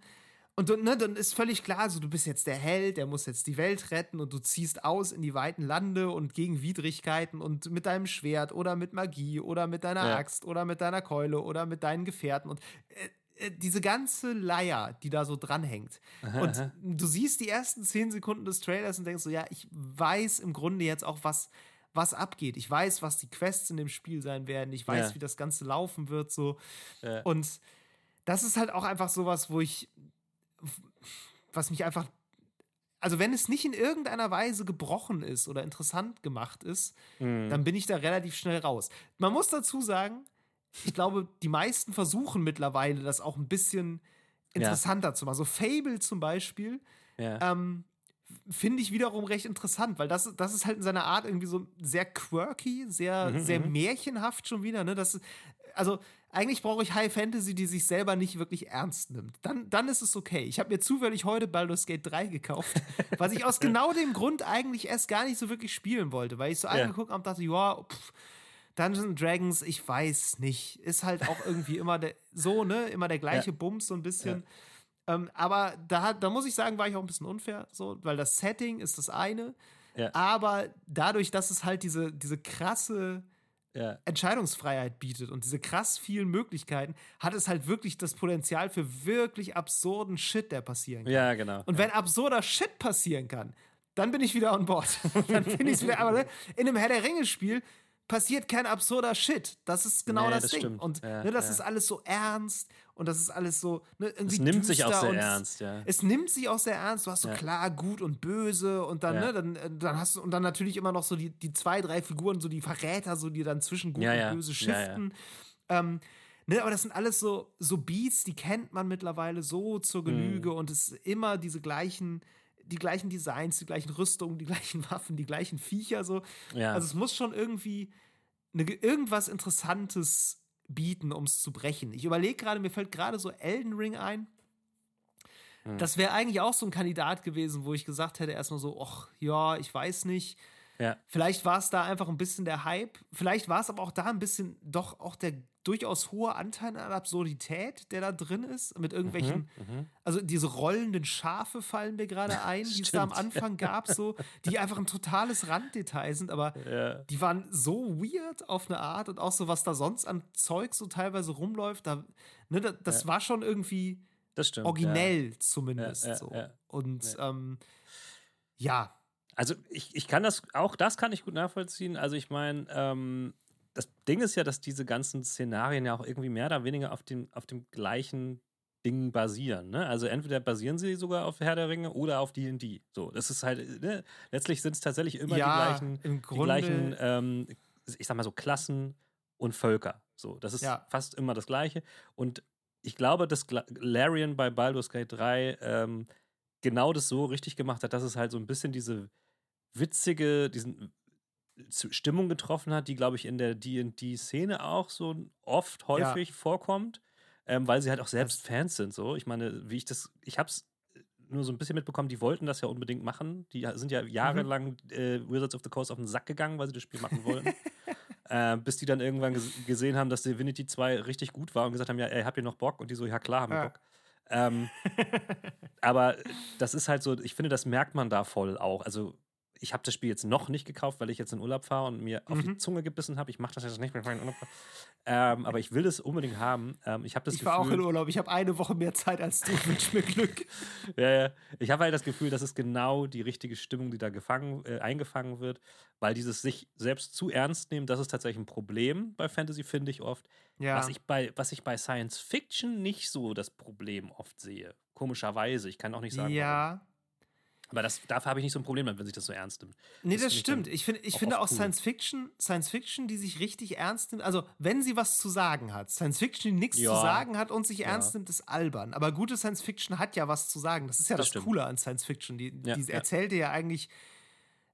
Und du- ne, dann ist völlig klar, so, du bist jetzt der Held, der muss jetzt die Welt retten und du ziehst aus in die weiten Lande und gegen Widrigkeiten und mit deinem Schwert oder mit Magie oder mit deiner
Ja.
Axt oder mit deiner Keule oder mit deinen Gefährten und äh, äh, diese ganze Leier, die da so dranhängt. Und du siehst die ersten zehn Sekunden des Trailers und denkst so, ja, ich weiß im Grunde jetzt auch, was, was abgeht. Ich weiß, was die Quests in dem Spiel sein werden. Ich weiß,
Ja.
wie das Ganze laufen wird. So.
Ja.
Und das ist halt auch einfach sowas, wo ich, was mich einfach, also wenn es nicht in irgendeiner Weise gebrochen ist oder interessant gemacht ist,
Mhm.
dann bin ich da relativ schnell raus. Man muss dazu sagen, ich glaube, die meisten versuchen mittlerweile, das auch ein bisschen interessanter zu machen. So Fable zum Beispiel,
Ja.
ähm, finde ich wiederum recht interessant, weil das, das ist halt in seiner Art irgendwie so sehr quirky, sehr,
Mhm,
sehr märchenhaft schon wieder. Ne? Das, ist- also eigentlich brauche ich High Fantasy, die sich selber nicht wirklich ernst nimmt. Dann, dann ist es okay. Ich habe mir zufällig heute Baldur's Gate 3 gekauft, was ich aus genau dem Grund eigentlich erst gar nicht so wirklich spielen wollte, weil ich so
Ja.
angeguckt habe und dachte, ja, pff, Dungeons Dragons, ich weiß nicht. Ist halt auch irgendwie immer der, so, ne, immer der gleiche Bums, so ein bisschen. Ähm, aber da, da muss ich sagen, war ich auch ein bisschen unfair, so, weil das Setting ist das eine.
Ja.
Aber dadurch, dass es halt diese, diese krasse
ja.
Entscheidungsfreiheit bietet und diese krass vielen Möglichkeiten, hat es halt wirklich das Potenzial für wirklich absurden Shit, der passieren kann.
ja, genau.
Und wenn absurder Shit passieren kann, dann bin ich wieder on board. dann bin ich wieder. Aber ne, in einem Herr der Ringe-Spiel passiert kein absurder Shit. Das ist genau
Nee,
das,
das
Ding.
stimmt.
Und
Ja,
ne, das
ja.
ist alles so ernst und das ist alles so. Ne, irgendwie
es nimmt sich auch sehr ernst, ja.
Es nimmt sich auch sehr ernst. Du hast so
Ja.
klar gut und böse und dann, ne, dann, äh, dann hast du und dann natürlich immer noch so die, die zwei, drei Figuren, so die Verräter, so die dann zwischen gut und böse shiften. Ähm, ne, aber das sind alles so, so Beats, die kennt man mittlerweile so zur Genüge
Mhm.
und es ist immer diese gleichen, die gleichen Designs, die gleichen Rüstungen, die gleichen Waffen, die gleichen Viecher so.
Ja.
Also es muss schon irgendwie eine, irgendwas Interessantes bieten, um es zu brechen. Ich überlege gerade, mir fällt gerade so Elden Ring ein.
Hm.
Das wäre eigentlich auch so ein Kandidat gewesen, wo ich gesagt hätte, erstmal so, ach ja, ich weiß nicht.
Ja.
Vielleicht war es da einfach ein bisschen der Hype. Vielleicht war es aber auch da ein bisschen doch auch der durchaus hohe Anteil an Absurdität, der da drin ist. Mit irgendwelchen,
Mhm,
also diese rollenden Schafe fallen mir gerade ein, die es da am. Anfang gab, so, die einfach ein totales Randdetail sind, aber
Ja.
die waren so weird auf eine Art und auch so, was da sonst an Zeug so teilweise rumläuft, da, ne, da, das war schon irgendwie
Das stimmt.
originell zumindest
Ja, ja,
so.
ja.
Und ähm, ja,
Also ich, ich kann das, auch das kann ich gut nachvollziehen. Also ich meine, ähm, das Ding ist ja, dass diese ganzen Szenarien ja auch irgendwie mehr oder weniger auf dem, auf dem gleichen Ding basieren. Ne? Also entweder basieren sie sogar auf Herr der Ringe oder auf D&D. So, das ist halt, ne? letztlich sind es tatsächlich immer
Ja,
die gleichen, die gleichen ähm, ich sag mal so Klassen und Völker. So, das ist
Ja.
fast immer das Gleiche. Und ich glaube, dass Larian bei Baldur's Gate 3 ähm, genau das so richtig gemacht hat, dass es halt so ein bisschen diese witzige, diesen Stimmung getroffen hat, die, glaube ich, in der D&D-Szene auch so oft, häufig vorkommt, ähm, weil sie halt auch selbst Fans sind. So, ich meine, wie ich das, ich habe es nur so ein bisschen mitbekommen, die wollten das ja unbedingt machen. Die sind ja jahrelang äh, Wizards of the Coast auf den Sack gegangen, weil sie das Spiel machen wollten. äh, bis die dann irgendwann ges gesehen haben, dass Divinity 2 richtig gut war und gesagt haben, ja, ey, habt ihr noch Bock? Und die so, ja klar, haben wir
Ja.
Bock. Ähm, aber das ist halt so, ich finde, das merkt man da voll auch. Also, ich habe das Spiel jetzt noch nicht gekauft, weil ich jetzt in Urlaub fahre und mir auf die
Mhm.
Zunge gebissen habe. Ich mache das jetzt nicht mit meinem Urlaub. Ähm, aber ich will es unbedingt haben. Ähm, ich habe das
ich
Gefühl,
war auch in Urlaub. Ich habe eine Woche mehr Zeit als du. Wünsch mir Glück.
ja, ja. Ich habe halt das Gefühl, das ist genau die richtige Stimmung, die da gefangen, äh, eingefangen wird, weil dieses sich selbst zu ernst nehmen, das ist tatsächlich ein Problem bei Fantasy, finde ich oft.
Ja.
Was, ich bei, was ich bei Science Fiction nicht so das Problem oft sehe. Komischerweise. Ich kann auch nicht sagen, warum.
Ja.
Aber das, dafür habe ich nicht so ein Problem damit, wenn sich das so ernst nimmt.
Nee,
Das
das, stimmt. Ich, find, ich
auch
finde auch
cool.
Science Fiction, Science Fiction, die sich richtig ernst nimmt, also wenn sie was zu sagen hat, Science Fiction, die nichts
Ja.
zu sagen hat und sich ernst nimmt, ist albern. Aber gute Science Fiction hat ja was zu sagen. Das ist ja
Das
das. Coole an Science Fiction. Die,
Ja,
die
ja.
erzählt dir ja eigentlich,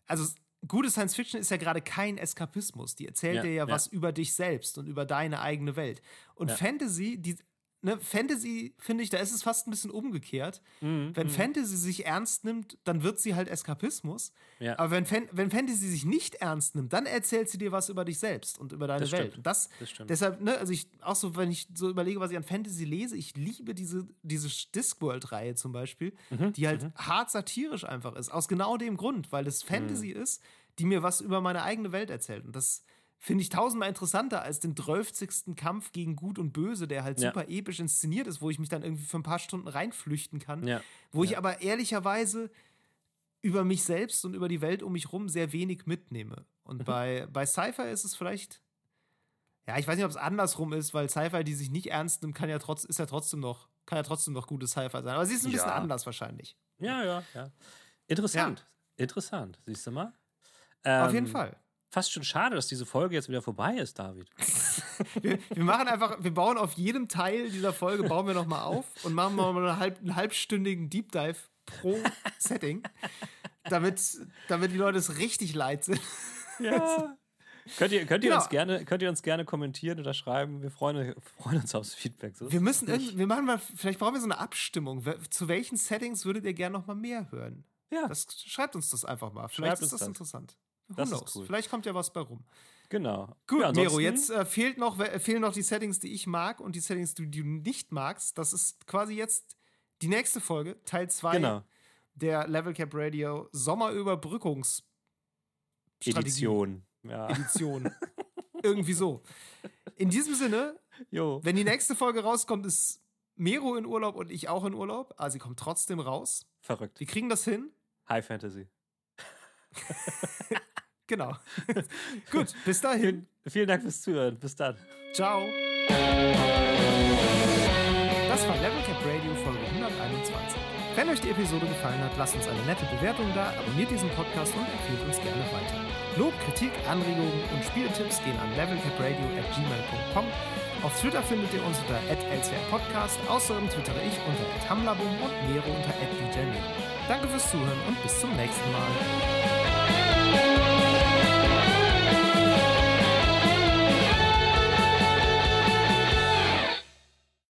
also gute Science Fiction ist ja gerade kein Eskapismus. Die erzählt
Ja,
dir ja,
ja.
was über dich selbst und über deine eigene Welt. Und
Ja.
Fantasy, die, ne, Fantasy, finde ich, da ist es fast ein bisschen umgekehrt.
Mhm,
Wenn Fantasy sich ernst nimmt, dann wird sie halt Eskapismus.
Ja.
Aber wenn, Fan wenn Fantasy sich nicht ernst nimmt, dann erzählt sie dir was über dich selbst und über deine
Das
Welt. Und das,
Das stimmt.
deshalb, ne, also ich, auch so, wenn ich so überlege, was ich an Fantasy lese, ich liebe diese, diese Discworld-Reihe zum Beispiel,
Mhm,
die halt hart satirisch einfach ist. Aus genau dem Grund, weil es Fantasy
Mhm.
ist, die mir was über meine eigene Welt erzählt. Und das finde ich tausendmal interessanter als den drölfzigsten Kampf gegen Gut und Böse, der halt
Ja.
super episch inszeniert ist, wo ich mich dann irgendwie für ein paar Stunden reinflüchten kann.
Ja.
Wo ich aber ehrlicherweise über mich selbst und über die Welt um mich rum sehr wenig mitnehme.
Mhm.
Und bei, bei Sci-Fi ist es vielleicht, ja, ich weiß nicht, ob es andersrum ist, weil Sci-Fi, die sich nicht ernst nimmt, kann ja trotz, ist ja trotzdem noch, kann ja trotzdem noch gutes Sci-Fi sein. Aber sie ist ein bisschen
Ja.
anders wahrscheinlich.
Ja, ja, ja. Interessant. Interessant. Siehst du mal?
Auf jeden
Ähm,
Fall.
Fast schon schade, dass diese Folge jetzt wieder vorbei ist, David.
Wir, wir machen einfach, wir bauen auf jedem Teil dieser Folge, bauen wir nochmal auf und machen mal einen, halb, einen halbstündigen Deep Dive pro Setting, damit, damit die Leute es richtig leid sind.
Ja. könnt ihr, könnt, ihr
Genau.
uns gerne, könnt ihr uns gerne kommentieren oder schreiben? Wir freuen, freuen uns aufs Feedback. So.
Wir müssen wir machen mal, vielleicht brauchen wir so eine Abstimmung. Zu welchen Settings würdet ihr gerne noch mal mehr hören?
Ja.
Das, schreibt uns das einfach mal. Vielleicht
Schreibt
ist das,
das.
interessant.
Das ist cool.
Vielleicht kommt ja was bei rum.
Genau.
Gut,
Ja,
Mero, jetzt äh, fehlt noch, äh, fehlen noch die Settings, die ich mag und die Settings, die du nicht magst. Das ist quasi jetzt die nächste Folge, Teil 2
Genau.
der Level Cap Radio Sommerüberbrückungs
Edition. Ja.
Edition. Irgendwie so. In diesem Sinne,
Jo.
wenn die nächste Folge rauskommt, ist Mero in Urlaub und ich auch in Urlaub. Also sie kommt trotzdem raus.
Verrückt.
Wir kriegen das hin.
High Fantasy.
Genau. Gut, bis dahin.
Vielen, vielen Dank fürs Zuhören. Bis dann.
Ciao. Das war Level Cap Radio Folge 121. Wenn euch die Episode gefallen hat, lasst uns eine nette Bewertung da, abonniert diesen Podcast und empfehlt uns gerne weiter. Lob, Kritik, Anregungen und Spieltipps gehen an levelcapradio.gmail.com. Auf Twitter findet ihr uns unter @lcrpodcast. Außerdem twittere ich unter @hamlabum und Nero unter @djnero. Danke fürs Zuhören und bis zum nächsten Mal.